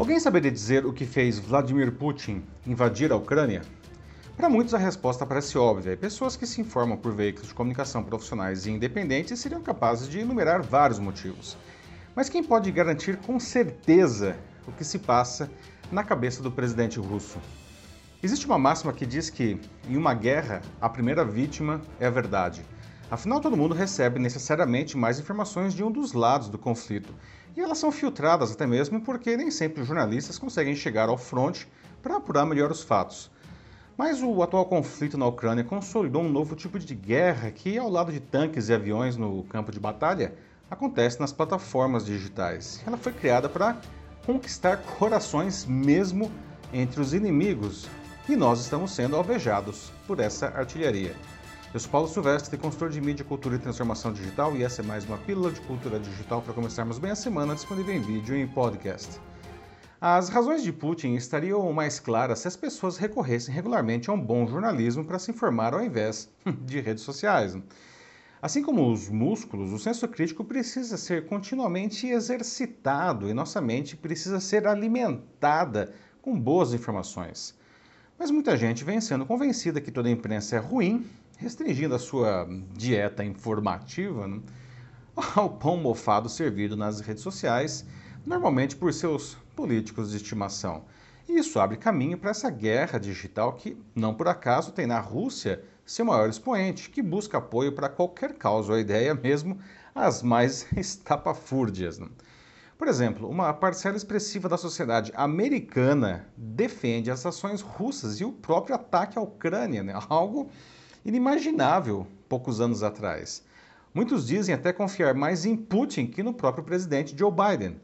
Alguém saberia dizer o que fez Vladimir Putin invadir a Ucrânia? Para muitos a resposta parece óbvia, e pessoas que se informam por veículos de comunicação profissionais e independentes seriam capazes de enumerar vários motivos. Mas quem pode garantir com certeza o que se passa na cabeça do presidente russo? Existe uma máxima que diz que, em uma guerra, a primeira vítima é a verdade. Afinal, todo mundo recebe necessariamente mais informações de um dos lados do conflito. E elas são filtradas até mesmo porque nem sempre os jornalistas conseguem chegar ao fronte para apurar melhor os fatos. Mas o atual conflito na Ucrânia consolidou um novo tipo de guerra que, ao lado de tanques e aviões no campo de batalha, acontece nas plataformas digitais. Ela foi criada para conquistar corações mesmo entre os inimigos e nós estamos sendo alvejados por essa artilharia. Eu sou Paulo Silvestre, consultor de mídia, cultura e transformação digital, e essa é mais uma pílula de cultura digital para começarmos bem a semana, disponível em vídeo e em podcast. As razões de Putin estariam mais claras se as pessoas recorressem regularmente a um bom jornalismo para se informar ao invés de redes sociais. Assim como os músculos, o senso crítico precisa ser continuamente exercitado e nossa mente precisa ser alimentada com boas informações. Mas muita gente vem sendo convencida que toda a imprensa é ruim restringindo a sua dieta informativa né, ao pão mofado servido nas redes sociais, normalmente por seus políticos de estimação. E isso abre caminho para essa guerra digital que, não por acaso, tem na Rússia seu maior expoente, que busca apoio para qualquer causa ou ideia, mesmo as mais estapafúrdias. Né? Por exemplo, uma parcela expressiva da sociedade americana defende as ações russas e o próprio ataque à Ucrânia, né? algo inimaginável poucos anos atrás. Muitos dizem até confiar mais em Putin que no próprio presidente Joe Biden.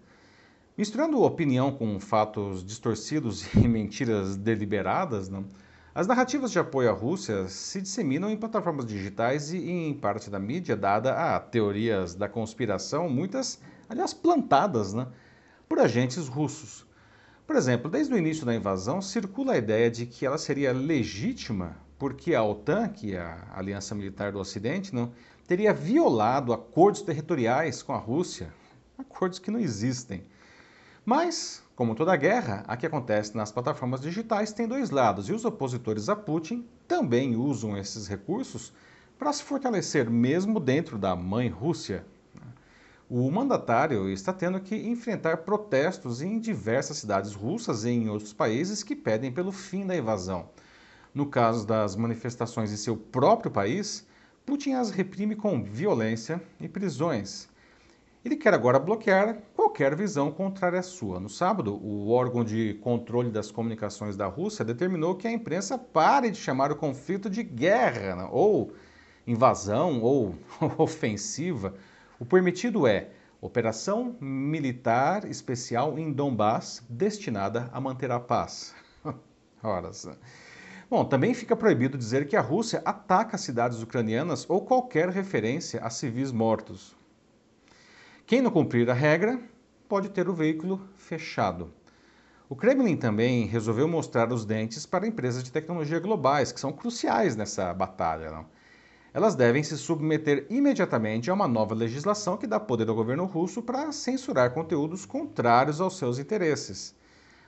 Misturando opinião com fatos distorcidos e mentiras deliberadas, não? as narrativas de apoio à Rússia se disseminam em plataformas digitais e em parte da mídia, dada a teorias da conspiração, muitas, aliás, plantadas né, por agentes russos. Por exemplo, desde o início da invasão, circula a ideia de que ela seria legítima porque a OTAN, que é a Aliança Militar do Ocidente, não, teria violado acordos territoriais com a Rússia, acordos que não existem. Mas, como toda guerra, a que acontece nas plataformas digitais tem dois lados, e os opositores a Putin também usam esses recursos para se fortalecer mesmo dentro da mãe Rússia. O mandatário está tendo que enfrentar protestos em diversas cidades russas e em outros países que pedem pelo fim da invasão. No caso das manifestações em seu próprio país, Putin as reprime com violência e prisões. Ele quer agora bloquear qualquer visão contrária à sua. No sábado, o órgão de controle das comunicações da Rússia determinou que a imprensa pare de chamar o conflito de guerra, né? ou invasão, ou ofensiva. O permitido é operação militar especial em Donbass destinada a manter a paz. Ora, Bom, também fica proibido dizer que a Rússia ataca cidades ucranianas ou qualquer referência a civis mortos. Quem não cumprir a regra pode ter o veículo fechado. O Kremlin também resolveu mostrar os dentes para empresas de tecnologia globais, que são cruciais nessa batalha. Não? Elas devem se submeter imediatamente a uma nova legislação que dá poder ao governo russo para censurar conteúdos contrários aos seus interesses.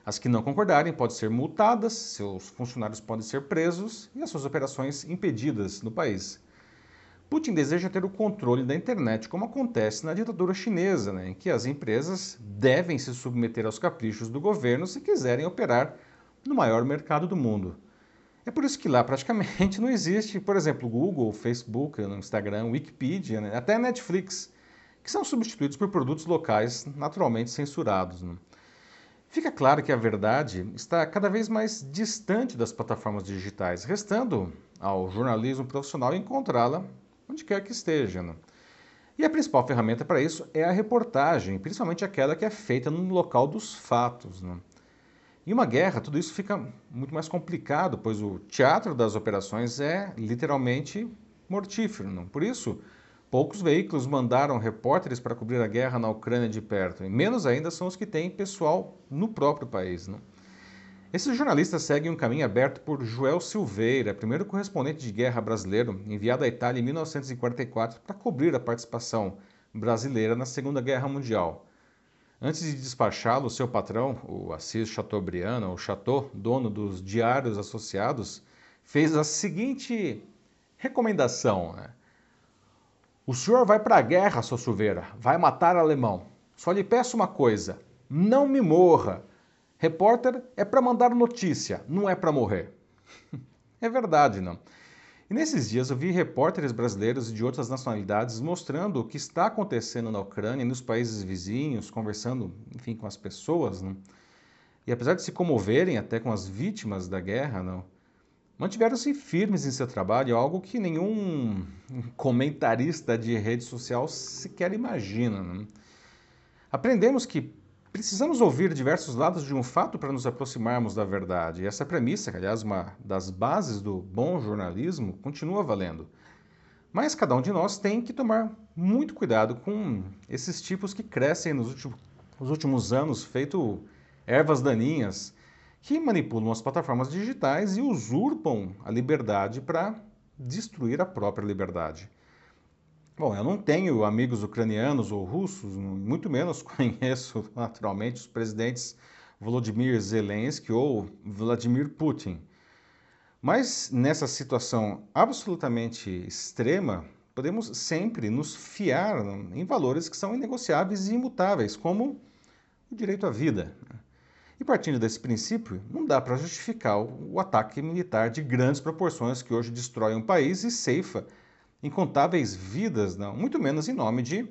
As que não concordarem podem ser multadas, seus funcionários podem ser presos e as suas operações impedidas no país. Putin deseja ter o controle da internet, como acontece na ditadura chinesa, né, em que as empresas devem se submeter aos caprichos do governo se quiserem operar no maior mercado do mundo. É por isso que lá praticamente não existe, por exemplo, Google, Facebook, Instagram, Wikipedia, né, até Netflix, que são substituídos por produtos locais naturalmente censurados. Né. Fica claro que a verdade está cada vez mais distante das plataformas digitais, restando ao jornalismo profissional encontrá-la onde quer que esteja. Né? E a principal ferramenta para isso é a reportagem, principalmente aquela que é feita no local dos fatos. Né? Em uma guerra, tudo isso fica muito mais complicado, pois o teatro das operações é literalmente mortífero. Não? Por isso, Poucos veículos mandaram repórteres para cobrir a guerra na Ucrânia de perto, e menos ainda são os que têm pessoal no próprio país. Né? Esses jornalistas seguem um caminho aberto por Joel Silveira, primeiro correspondente de guerra brasileiro, enviado à Itália em 1944 para cobrir a participação brasileira na Segunda Guerra Mundial. Antes de despachá-lo, seu patrão, o Assis Chateaubriand, o Chateau, dono dos diários associados, fez a seguinte recomendação. Né? O senhor vai para a guerra, sua Silveira, vai matar alemão. Só lhe peço uma coisa: não me morra. Repórter é para mandar notícia, não é para morrer. é verdade, não. E nesses dias eu vi repórteres brasileiros e de outras nacionalidades mostrando o que está acontecendo na Ucrânia e nos países vizinhos, conversando, enfim, com as pessoas, não? E apesar de se comoverem até com as vítimas da guerra, não, mantiveram-se firmes em seu trabalho, algo que nenhum comentarista de rede social sequer imagina. Não? Aprendemos que Precisamos ouvir diversos lados de um fato para nos aproximarmos da verdade. E essa premissa, que, aliás, uma das bases do bom jornalismo, continua valendo. Mas cada um de nós tem que tomar muito cuidado com esses tipos que crescem nos últimos anos, feito ervas daninhas, que manipulam as plataformas digitais e usurpam a liberdade para destruir a própria liberdade. Bom, eu não tenho amigos ucranianos ou russos, muito menos conheço naturalmente os presidentes Volodymyr Zelensky ou Vladimir Putin. Mas nessa situação absolutamente extrema, podemos sempre nos fiar em valores que são inegociáveis e imutáveis, como o direito à vida. E partindo desse princípio, não dá para justificar o ataque militar de grandes proporções que hoje destrói um país e ceifa incontáveis vidas, não, muito menos em nome de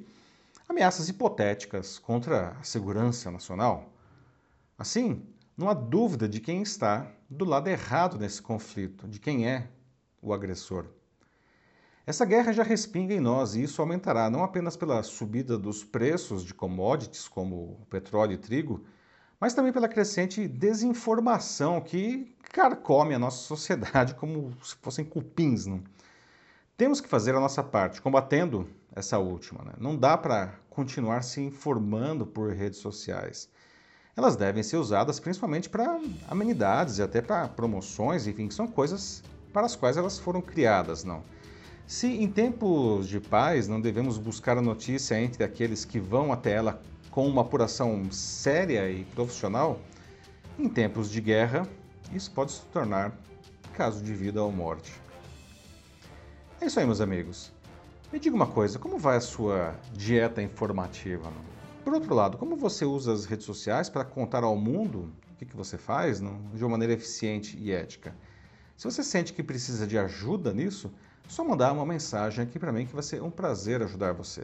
ameaças hipotéticas contra a segurança nacional. Assim, não há dúvida de quem está do lado errado nesse conflito, de quem é o agressor. Essa guerra já respinga em nós e isso aumentará não apenas pela subida dos preços de commodities como petróleo e trigo, mas também pela crescente desinformação que carcome a nossa sociedade como se fossem cupins. Não? Temos que fazer a nossa parte, combatendo essa última. Né? Não dá para continuar se informando por redes sociais. Elas devem ser usadas principalmente para amenidades e até para promoções, enfim, que são coisas para as quais elas foram criadas, não. Se em tempos de paz não devemos buscar a notícia entre aqueles que vão até ela com uma apuração séria e profissional, em tempos de guerra, isso pode se tornar caso de vida ou morte. É isso aí, meus amigos. Me diga uma coisa, como vai a sua dieta informativa? Por outro lado, como você usa as redes sociais para contar ao mundo o que, você faz de uma maneira eficiente e ética? Se você sente que precisa de ajuda nisso, só mandar uma mensagem aqui para mim que vai ser um prazer ajudar você.